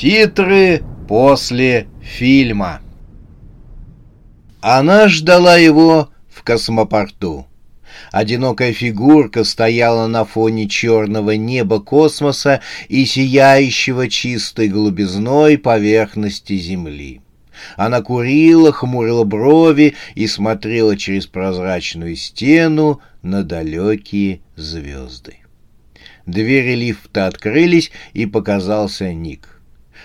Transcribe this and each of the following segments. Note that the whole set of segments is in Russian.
Титры после фильма. Она ждала его в космопорту. Одинокая фигурка стояла на фоне черного неба космоса и сияющего чистой голубизной поверхности Земли. Она курила, хмурила брови и смотрела через прозрачную стену на далекие звезды. Двери лифта открылись, и показался Ник.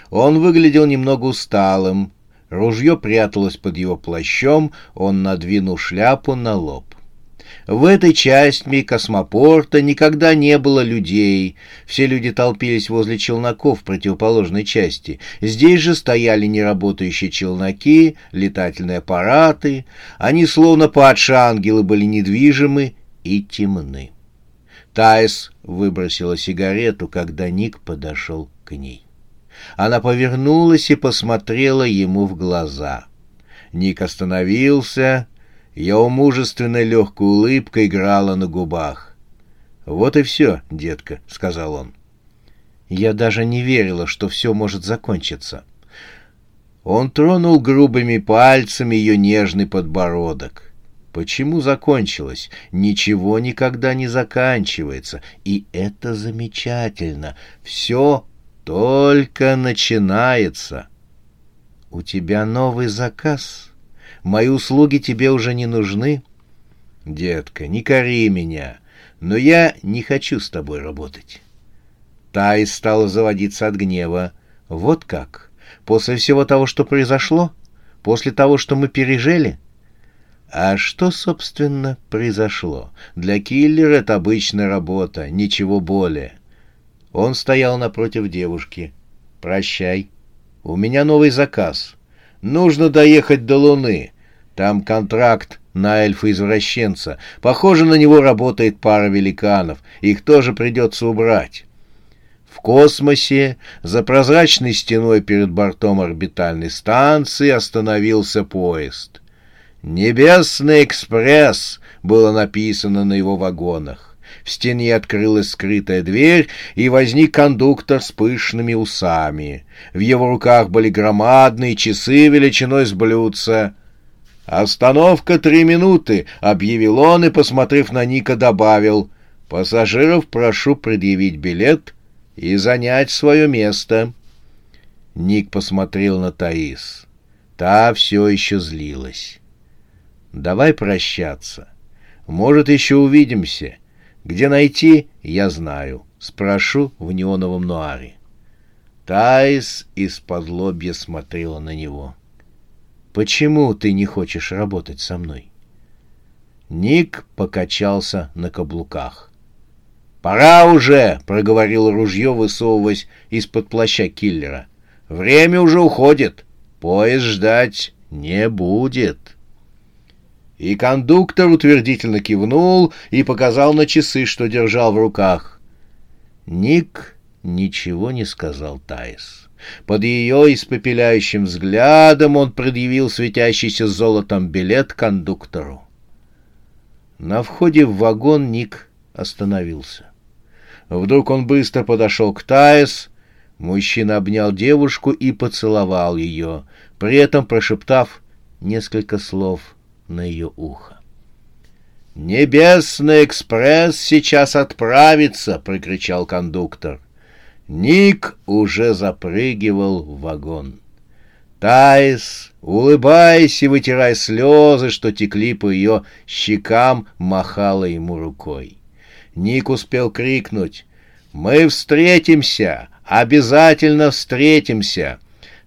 Он выглядел немного усталым. Ружье пряталось под его плащом, он надвинул шляпу на лоб. В этой части космопорта никогда не было людей. Все люди толпились возле челноков в противоположной части. Здесь же стояли неработающие челноки, летательные аппараты. Они, словно падшие ангелы, были недвижимы и темны. Тайс выбросила сигарету, когда Ник подошел к ней. Она повернулась и посмотрела ему в глаза. Ник остановился, ее мужественная легкая улыбка играла на губах. «Вот и все, детка», — сказал он. Я даже не верила, что все может закончиться. Он тронул грубыми пальцами ее нежный подбородок. Почему закончилось? Ничего никогда не заканчивается. И это замечательно. Все только начинается. У тебя новый заказ. Мои услуги тебе уже не нужны. Детка, не кори меня, но я не хочу с тобой работать. Тай стала заводиться от гнева. Вот как? После всего того, что произошло? После того, что мы пережили? А что, собственно, произошло? Для киллера это обычная работа, ничего более. Он стоял напротив девушки. «Прощай. У меня новый заказ. Нужно доехать до Луны. Там контракт на эльфа-извращенца. Похоже, на него работает пара великанов. Их тоже придется убрать». В космосе, за прозрачной стеной перед бортом орбитальной станции, остановился поезд. «Небесный экспресс» было написано на его вагонах. В стене открылась скрытая дверь, и возник кондуктор с пышными усами. В его руках были громадные часы величиной с блюдца. «Остановка три минуты», — объявил он и, посмотрев на Ника, добавил. «Пассажиров прошу предъявить билет и занять свое место». Ник посмотрел на Таис. Та все еще злилась. «Давай прощаться. Может, еще увидимся. Где найти, я знаю. Спрошу в неоновом нуаре. Тайс из-под лобья смотрела на него. «Почему ты не хочешь работать со мной?» Ник покачался на каблуках. «Пора уже!» — проговорил ружье, высовываясь из-под плаща киллера. «Время уже уходит. Поезд ждать не будет». И кондуктор утвердительно кивнул и показал на часы, что держал в руках. Ник ничего не сказал Тайс. Под ее испепеляющим взглядом он предъявил светящийся золотом билет кондуктору. На входе в вагон Ник остановился. Вдруг он быстро подошел к Таис. Мужчина обнял девушку и поцеловал ее, при этом прошептав несколько слов на ее ухо. «Небесный экспресс сейчас отправится!» — прокричал кондуктор. Ник уже запрыгивал в вагон. Таис, улыбаясь и вытирая слезы, что текли по ее щекам, махала ему рукой. Ник успел крикнуть «Мы встретимся! Обязательно встретимся!»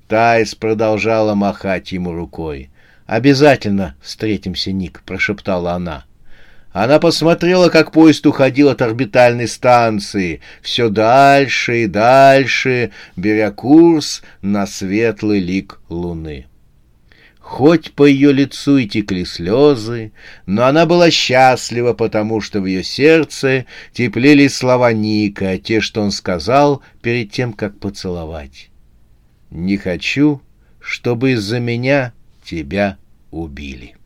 Таис продолжала махать ему рукой. «Обязательно встретимся, Ник», — прошептала она. Она посмотрела, как поезд уходил от орбитальной станции, все дальше и дальше, беря курс на светлый лик луны. Хоть по ее лицу и текли слезы, но она была счастлива, потому что в ее сердце теплели слова Ника, те, что он сказал перед тем, как поцеловать. «Не хочу, чтобы из-за меня тебя убили».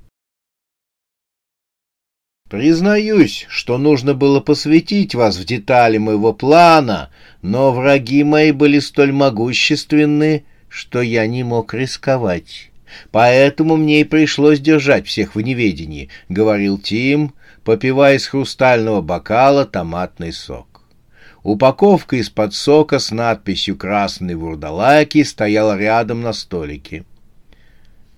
Признаюсь, что нужно было посвятить вас в детали моего плана, но враги мои были столь могущественны, что я не мог рисковать. Поэтому мне и пришлось держать всех в неведении, — говорил Тим, попивая из хрустального бокала томатный сок. Упаковка из-под сока с надписью «Красный вурдалаки» стояла рядом на столике.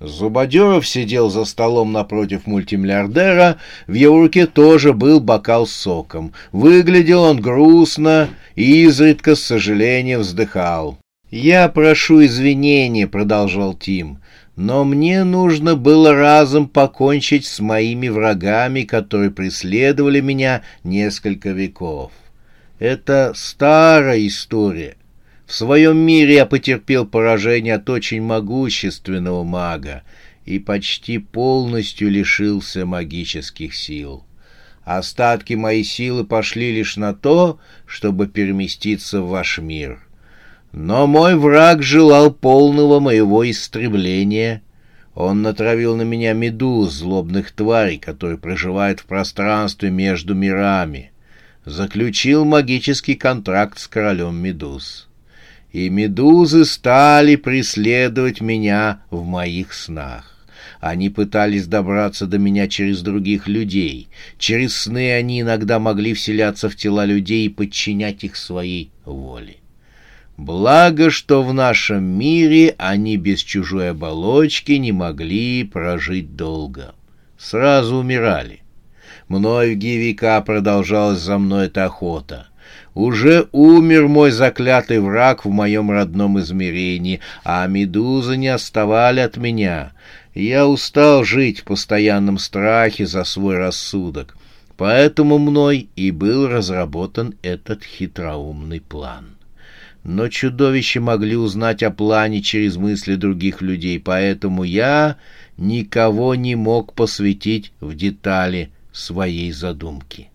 Зубодеров сидел за столом напротив мультимиллиардера, в его руке тоже был бокал с соком. Выглядел он грустно и изредка с сожалением вздыхал. «Я прошу извинения», — продолжал Тим но мне нужно было разом покончить с моими врагами, которые преследовали меня несколько веков. Это старая история. В своем мире я потерпел поражение от очень могущественного мага и почти полностью лишился магических сил. Остатки моей силы пошли лишь на то, чтобы переместиться в ваш мир — но мой враг желал полного моего истребления. Он натравил на меня медуз, злобных тварей, которые проживают в пространстве между мирами. Заключил магический контракт с королем медуз. И медузы стали преследовать меня в моих снах. Они пытались добраться до меня через других людей. Через сны они иногда могли вселяться в тела людей и подчинять их своей воле. Благо, что в нашем мире они без чужой оболочки не могли прожить долго. Сразу умирали. Многие века продолжалась за мной эта охота. Уже умер мой заклятый враг в моем родном измерении, а медузы не оставали от меня. Я устал жить в постоянном страхе за свой рассудок. Поэтому мной и был разработан этот хитроумный план. Но чудовища могли узнать о плане через мысли других людей, поэтому я никого не мог посвятить в детали своей задумки.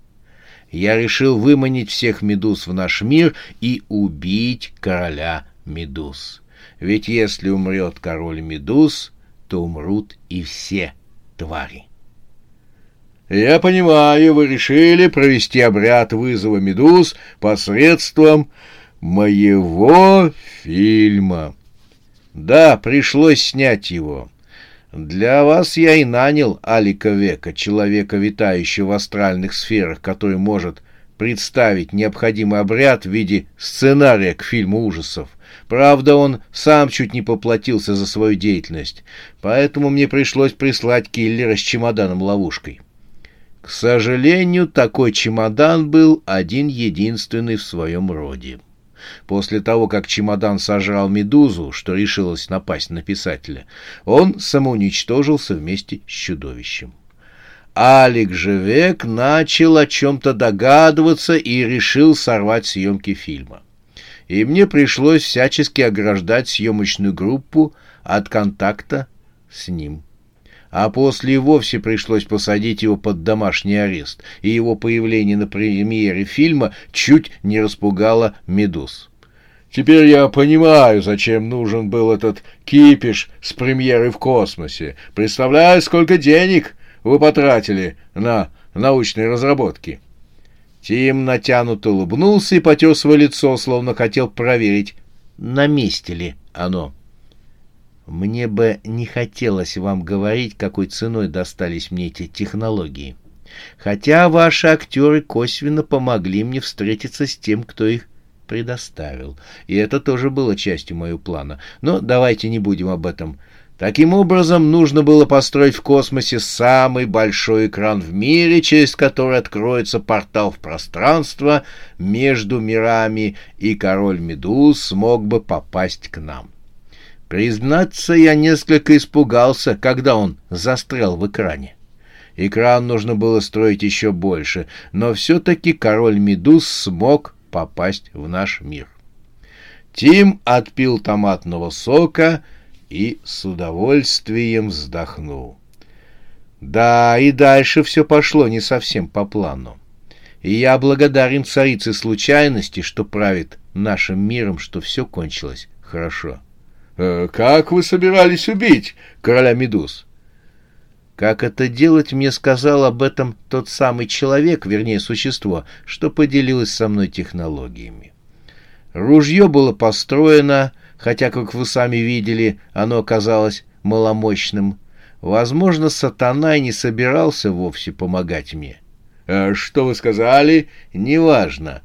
Я решил выманить всех медуз в наш мир и убить короля медуз. Ведь если умрет король медуз, то умрут и все твари. Я понимаю, вы решили провести обряд вызова медуз посредством моего фильма. Да, пришлось снять его. Для вас я и нанял Алика Века, человека, витающего в астральных сферах, который может представить необходимый обряд в виде сценария к фильму ужасов. Правда, он сам чуть не поплатился за свою деятельность, поэтому мне пришлось прислать киллера с чемоданом-ловушкой. К сожалению, такой чемодан был один-единственный в своем роде. После того, как чемодан сожрал медузу, что решилась напасть на писателя, он самоуничтожился вместе с чудовищем. Алик же век начал о чем-то догадываться и решил сорвать съемки фильма. И мне пришлось всячески ограждать съемочную группу от контакта с ним а после и вовсе пришлось посадить его под домашний арест, и его появление на премьере фильма чуть не распугало медуз. Теперь я понимаю, зачем нужен был этот кипиш с премьерой в космосе. Представляю, сколько денег вы потратили на научные разработки. Тим натянуто улыбнулся и потер свое лицо, словно хотел проверить, на месте ли оно. Мне бы не хотелось вам говорить, какой ценой достались мне эти технологии. Хотя ваши актеры косвенно помогли мне встретиться с тем, кто их предоставил. И это тоже было частью моего плана. Но давайте не будем об этом. Таким образом, нужно было построить в космосе самый большой экран в мире, через который откроется портал в пространство между мирами, и король Медуз смог бы попасть к нам. Признаться, я несколько испугался, когда он застрял в экране. Экран нужно было строить еще больше, но все-таки король Медуз смог попасть в наш мир. Тим отпил томатного сока и с удовольствием вздохнул. Да, и дальше все пошло не совсем по плану. И я благодарен царице случайности, что правит нашим миром, что все кончилось хорошо. «Э, «Как вы собирались убить короля Медуз?» Как это делать, мне сказал об этом тот самый человек, вернее, существо, что поделилось со мной технологиями. Ружье было построено, хотя, как вы сами видели, оно оказалось маломощным. Возможно, сатана и не собирался вовсе помогать мне. «А что вы сказали?» «Неважно.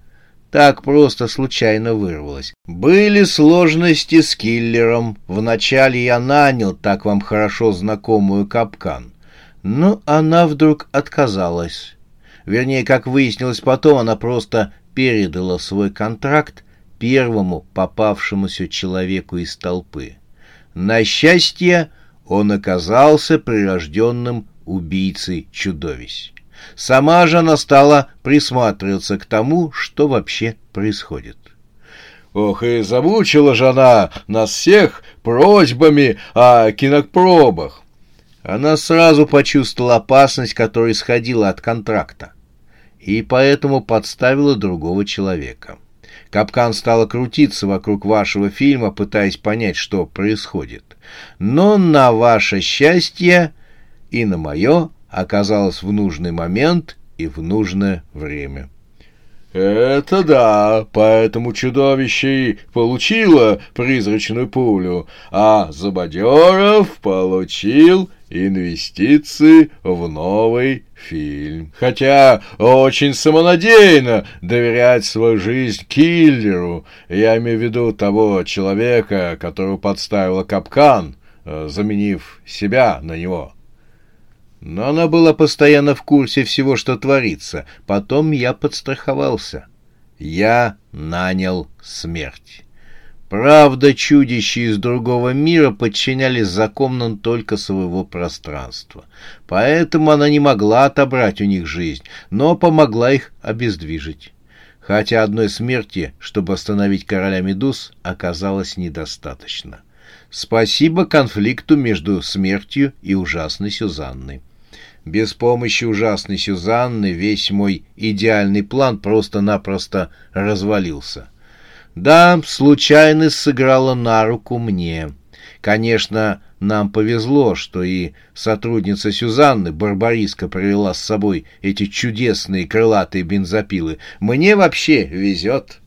Так просто случайно вырвалось. Были сложности с киллером. Вначале я нанял так вам хорошо знакомую капкан. Но она вдруг отказалась. Вернее, как выяснилось потом, она просто передала свой контракт первому попавшемуся человеку из толпы. На счастье, он оказался прирожденным убийцей чудовищ. Сама же она стала присматриваться к тому, что вообще происходит. Ох, и замучила же она нас всех просьбами о кинопробах. Она сразу почувствовала опасность, которая исходила от контракта, и поэтому подставила другого человека. Капкан стала крутиться вокруг вашего фильма, пытаясь понять, что происходит. Но на ваше счастье и на мое оказалась в нужный момент и в нужное время. «Это да, поэтому чудовище и получило призрачную пулю, а Забадеров получил инвестиции в новый фильм. Хотя очень самонадеянно доверять свою жизнь киллеру. Я имею в виду того человека, которого подставила капкан, э, заменив себя на него». Но она была постоянно в курсе всего, что творится. Потом я подстраховался. Я нанял смерть. Правда, чудища из другого мира подчинялись законам только своего пространства. Поэтому она не могла отобрать у них жизнь, но помогла их обездвижить. Хотя одной смерти, чтобы остановить короля Медуз, оказалось недостаточно. Спасибо конфликту между смертью и ужасной Сюзанной. Без помощи ужасной Сюзанны весь мой идеальный план просто-напросто развалился. Да, случайность сыграла на руку мне. Конечно, нам повезло, что и сотрудница Сюзанны, Барбариска, привела с собой эти чудесные крылатые бензопилы. Мне вообще везет.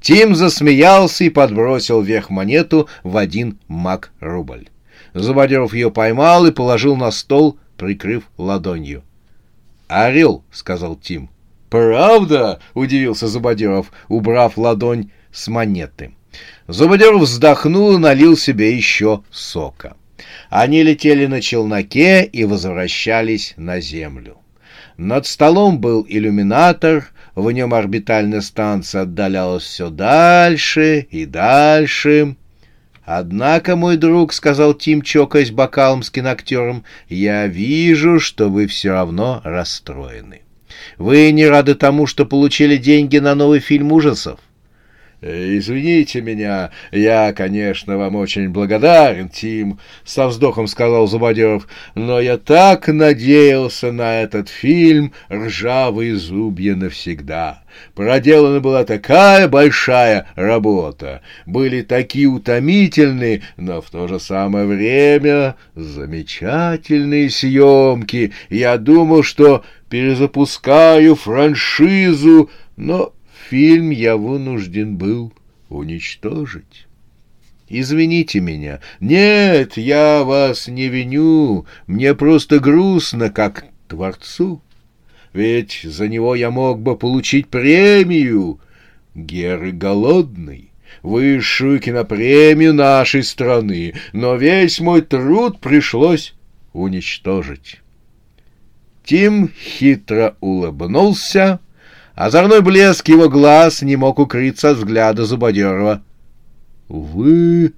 Тим засмеялся и подбросил вверх монету в один маг-рубль. Зубодеров ее поймал и положил на стол, прикрыв ладонью. «Орел», — сказал Тим. «Правда?» — удивился Зубодеров, убрав ладонь с монеты. Зубодеров вздохнул и налил себе еще сока. Они летели на челноке и возвращались на Землю. Над столом был иллюминатор, в нем орбитальная станция отдалялась все дальше и дальше. «Однако, мой друг, — сказал Тим, чокаясь бокалом с киноактером, — я вижу, что вы все равно расстроены. Вы не рады тому, что получили деньги на новый фильм ужасов?» «Извините меня, я, конечно, вам очень благодарен, Тим», — со вздохом сказал Зубодеров, «но я так надеялся на этот фильм «Ржавые зубья навсегда». Проделана была такая большая работа, были такие утомительные, но в то же самое время замечательные съемки. Я думал, что перезапускаю франшизу, но фильм я вынужден был уничтожить. Извините меня. Нет, я вас не виню. Мне просто грустно, как творцу. Ведь за него я мог бы получить премию. Геры голодный, высшую кинопремию нашей страны, но весь мой труд пришлось уничтожить. Тим хитро улыбнулся, Озорной блеск его глаз не мог укрыться от взгляда Зубодерова. — Вы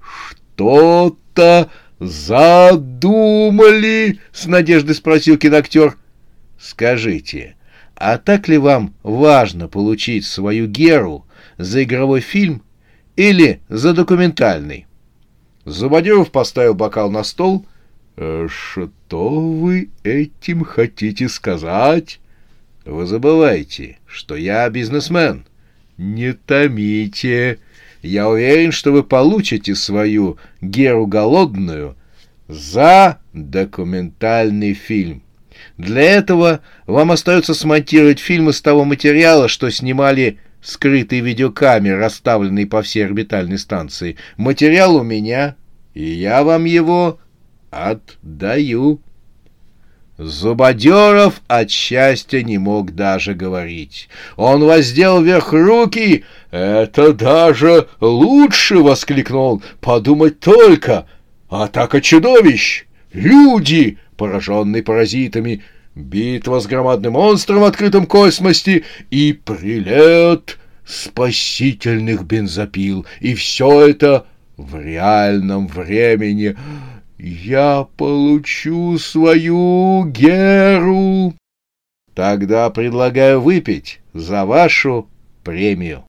что-то задумали?» — с надеждой спросил киноактер. «Скажите, а так ли вам важно получить свою Геру за игровой фильм или за документальный?» Зубодеров поставил бокал на стол. «Э, «Что вы этим хотите сказать?» «Вы забываете, что я бизнесмен». «Не томите. Я уверен, что вы получите свою Геру голодную за документальный фильм. Для этого вам остается смонтировать фильм из того материала, что снимали скрытые видеокамеры, расставленные по всей орбитальной станции. Материал у меня, и я вам его отдаю. Зубодеров от счастья не мог даже говорить. Он воздел вверх руки. «Это даже лучше!» — воскликнул он. «Подумать только! Атака чудовищ! Люди, пораженные паразитами!» битва с громадным монстром в открытом космосе и прилет спасительных бензопил. И все это в реальном времени. Я получу свою Геру. Тогда предлагаю выпить за вашу премию.